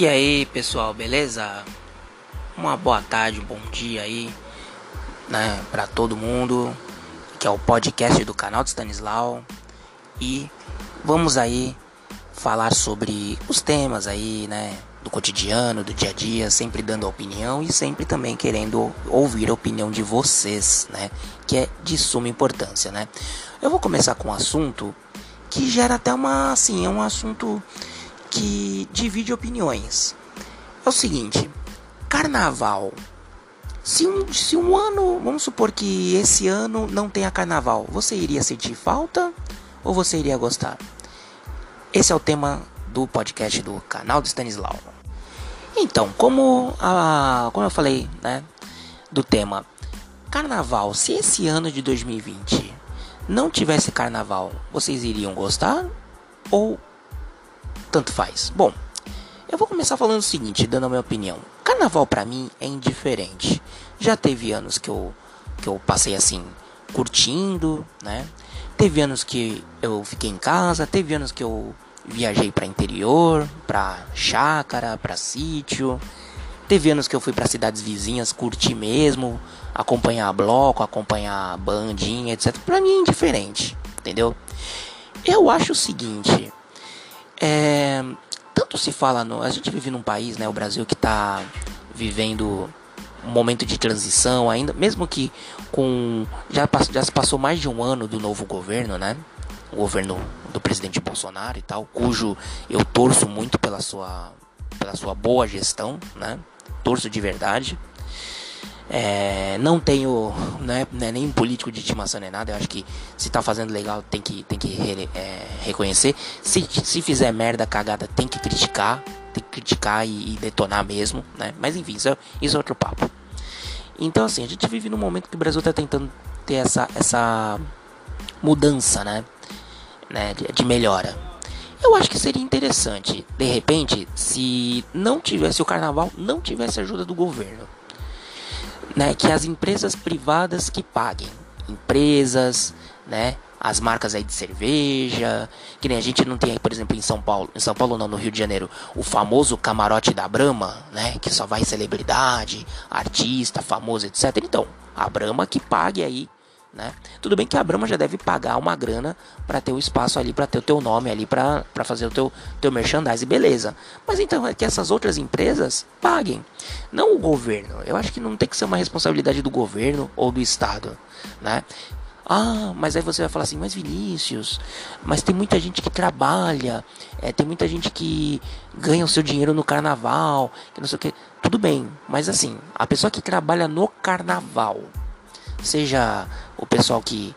E aí, pessoal, beleza? Uma boa tarde, um bom dia aí, né, para todo mundo, que é o podcast do canal de Stanislau. E vamos aí falar sobre os temas aí, né, do cotidiano, do dia a dia, sempre dando opinião e sempre também querendo ouvir a opinião de vocês, né, que é de suma importância, né? Eu vou começar com um assunto que gera até uma, assim, é um assunto que divide opiniões. É o seguinte: carnaval. Se um, se um ano, vamos supor que esse ano não tenha carnaval, você iria sentir falta ou você iria gostar? Esse é o tema do podcast do canal do Stanislau. Então, como, a, como eu falei, né, do tema carnaval, se esse ano de 2020 não tivesse carnaval, vocês iriam gostar ou tanto faz. Bom, eu vou começar falando o seguinte, dando a minha opinião. Carnaval para mim é indiferente. Já teve anos que eu que eu passei assim curtindo, né? Teve anos que eu fiquei em casa, teve anos que eu viajei para interior, para chácara, para sítio. Teve anos que eu fui para cidades vizinhas curtir mesmo, acompanhar bloco, acompanhar bandinha, etc. Para mim é indiferente, entendeu? Eu acho o seguinte, é, tanto se fala no. A gente vive num país, né, o Brasil, que está vivendo um momento de transição ainda, mesmo que com. Já, já se passou mais de um ano do novo governo, né? O governo do presidente Bolsonaro e tal, cujo eu torço muito pela sua, pela sua boa gestão, né? Torço de verdade. É, não tenho, né, é nem político de estimação nem nada. Eu acho que se tá fazendo legal tem que, tem que re, é, reconhecer. Se, se fizer merda cagada tem que criticar, tem que criticar e, e detonar mesmo, né? Mas enfim, isso é, isso é outro papo. Então assim, a gente vive num momento que o Brasil tá tentando ter essa, essa mudança, né? né de, de melhora. Eu acho que seria interessante, de repente, se não tivesse o carnaval, não tivesse ajuda do governo né, que as empresas privadas que paguem, empresas, né, as marcas aí de cerveja, que nem a gente não tem aí, por exemplo, em São Paulo, em São Paulo não, no Rio de Janeiro, o famoso camarote da Brama, né, que só vai celebridade, artista, famoso, etc. Então, a Brama que pague aí né? Tudo bem que a Brahma já deve pagar uma grana para ter o espaço ali, para ter o teu nome ali, para fazer o teu, teu merchandising, beleza. Mas então é que essas outras empresas paguem, não o governo. Eu acho que não tem que ser uma responsabilidade do governo ou do Estado, né? Ah, mas aí você vai falar assim, mas Vinícius, mas tem muita gente que trabalha, é, tem muita gente que ganha o seu dinheiro no carnaval, que não sei o que. Tudo bem, mas assim, a pessoa que trabalha no carnaval, seja o pessoal que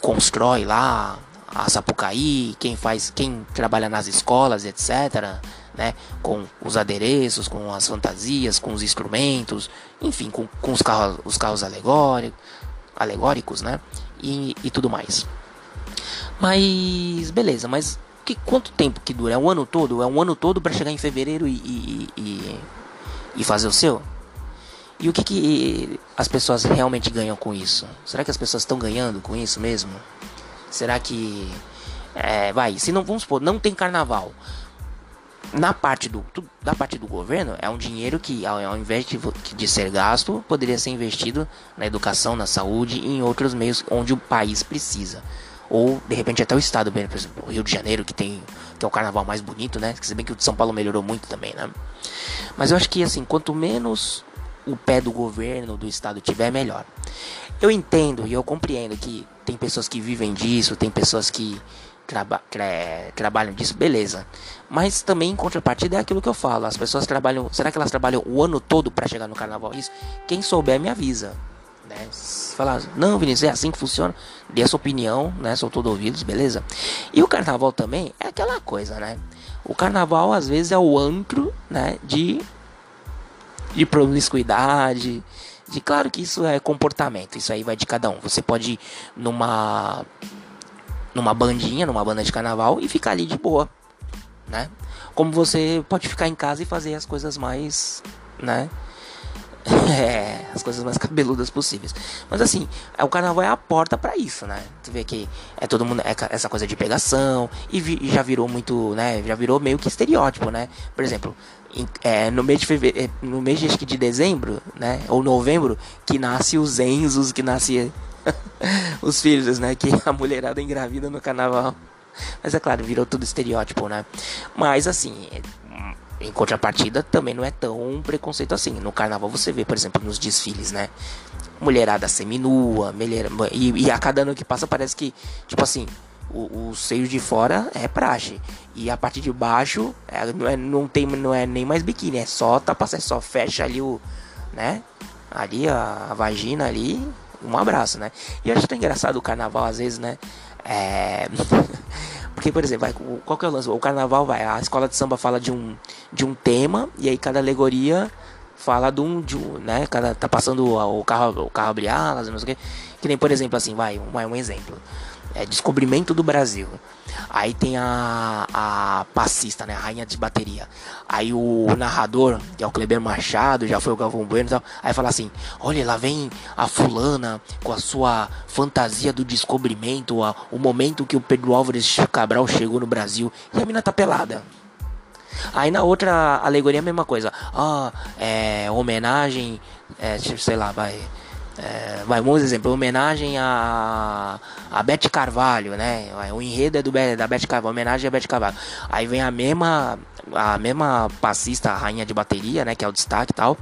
constrói lá a Sapucaí, quem faz, quem trabalha nas escolas, etc, né, com os adereços, com as fantasias, com os instrumentos, enfim, com, com os carros, os carros alegóricos, alegóricos, né, e, e tudo mais. Mas beleza, mas que quanto tempo que dura? É um ano todo? É um ano todo para chegar em fevereiro e, e, e, e fazer o seu? E o que, que as pessoas realmente ganham com isso? Será que as pessoas estão ganhando com isso mesmo? Será que. É, vai, se não vamos supor, não tem carnaval. Na parte do, da parte do governo, é um dinheiro que, ao, invés de, de ser gasto, poderia ser investido na educação, na saúde e em outros meios onde o país precisa. Ou, de repente, até o estado, por exemplo, o Rio de Janeiro, que tem que é o carnaval mais bonito, né? Se bem que o de São Paulo melhorou muito também, né? Mas eu acho que, assim, quanto menos o pé do governo, do estado tiver, melhor. Eu entendo e eu compreendo que tem pessoas que vivem disso, tem pessoas que traba trabalham disso, beleza. Mas também em contrapartida é aquilo que eu falo, as pessoas trabalham, será que elas trabalham o ano todo para chegar no carnaval? Isso, quem souber me avisa. Né? Falar, não, Vinícius, é assim que funciona. Dê a sua opinião, né? Sou todo ouvidos, beleza? E o carnaval também é aquela coisa, né? O carnaval às vezes é o antro, né? De de promiscuidade. De claro que isso é comportamento, isso aí vai de cada um. Você pode ir numa numa bandinha, numa banda de carnaval e ficar ali de boa, né? Como você pode ficar em casa e fazer as coisas mais, né? É, as coisas mais cabeludas possíveis. Mas assim, o carnaval é a porta para isso, né? Tu vê que é todo mundo é essa coisa de pegação e, vi, e, já virou muito, né? Já virou meio que estereótipo, né? Por exemplo, em, é, no mês de fevereiro, é, no mês de, de dezembro, né? Ou novembro, que nasce os Enzos, que nasce os filhos, né? Que a mulherada engravida no carnaval. Mas é claro, virou tudo estereótipo, né? Mas assim, em contrapartida, também não é tão preconceito assim. No carnaval você vê, por exemplo, nos desfiles, né? Mulherada seminua, mulher... e, e a cada ano que passa parece que, tipo assim, o, o seio de fora é praxe. E a parte de baixo é, não, é, não, tem, não é nem mais biquíni, é só tapa, é só fecha ali o. né? Ali a, a vagina ali, um abraço, né? E eu acho tão engraçado o carnaval, às vezes, né? É. Porque, por exemplo, vai, qual que é o lance? O carnaval vai, a escola de samba fala de um, de um tema, e aí cada alegoria fala de um, de um né? Cada, tá passando o carro, o carro abre alas, não sei o que. Que nem, por exemplo, assim, vai, vai um exemplo é, Descobrimento do Brasil. Aí tem a, a passista, né? A rainha de bateria. Aí o narrador, que é o Kleber Machado, já foi o Galvão Bueno e tal. Aí fala assim: Olha, lá vem a fulana com a sua fantasia do descobrimento, a, o momento que o Pedro Álvares Cabral chegou no Brasil. E a mina tá pelada. Aí na outra alegoria a mesma coisa. Ah, é homenagem, é, sei lá, vai é, vai, vamos exemplo, homenagem a, a Beth Carvalho, né? O enredo é do, da Beth Carvalho, homenagem a Beth Carvalho. Aí vem a mesma, a mesma passista, a rainha de bateria, né? Que é o destaque e tal.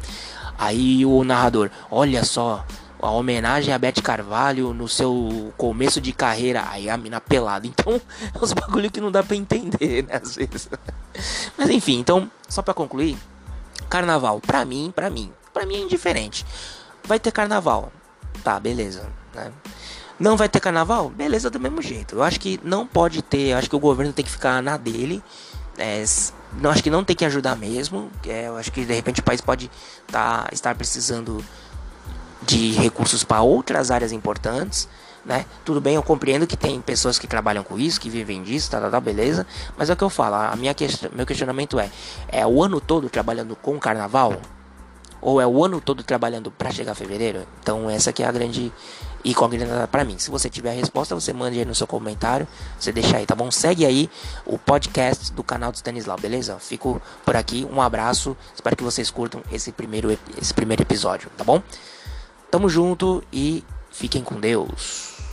Aí o narrador, olha só, a homenagem a Beth Carvalho no seu começo de carreira. Aí a mina pelada. Então, é uns bagulho que não dá pra entender, né? Às vezes. Mas enfim, então, só pra concluir, carnaval, pra mim, pra mim, pra mim é indiferente. Vai ter carnaval. Tá, beleza. Né? Não vai ter carnaval? Beleza, do mesmo jeito. Eu acho que não pode ter. Eu acho que o governo tem que ficar na dele. É, não acho que não tem que ajudar mesmo. É, eu acho que de repente o país pode tá, estar precisando de recursos para outras áreas importantes. Né? Tudo bem, eu compreendo que tem pessoas que trabalham com isso, que vivem disso, tá, tá, tá beleza. Mas é o que eu falo, a minha que... meu questionamento é: é o ano todo trabalhando com carnaval? Ou é o ano todo trabalhando para chegar a fevereiro? Então essa que é a grande incógnita para mim. Se você tiver a resposta, você mande aí no seu comentário, você deixa aí, tá bom? Segue aí o podcast do canal do Stanislau, beleza? Fico por aqui, um abraço, espero que vocês curtam esse primeiro, esse primeiro episódio, tá bom? Tamo junto e fiquem com Deus.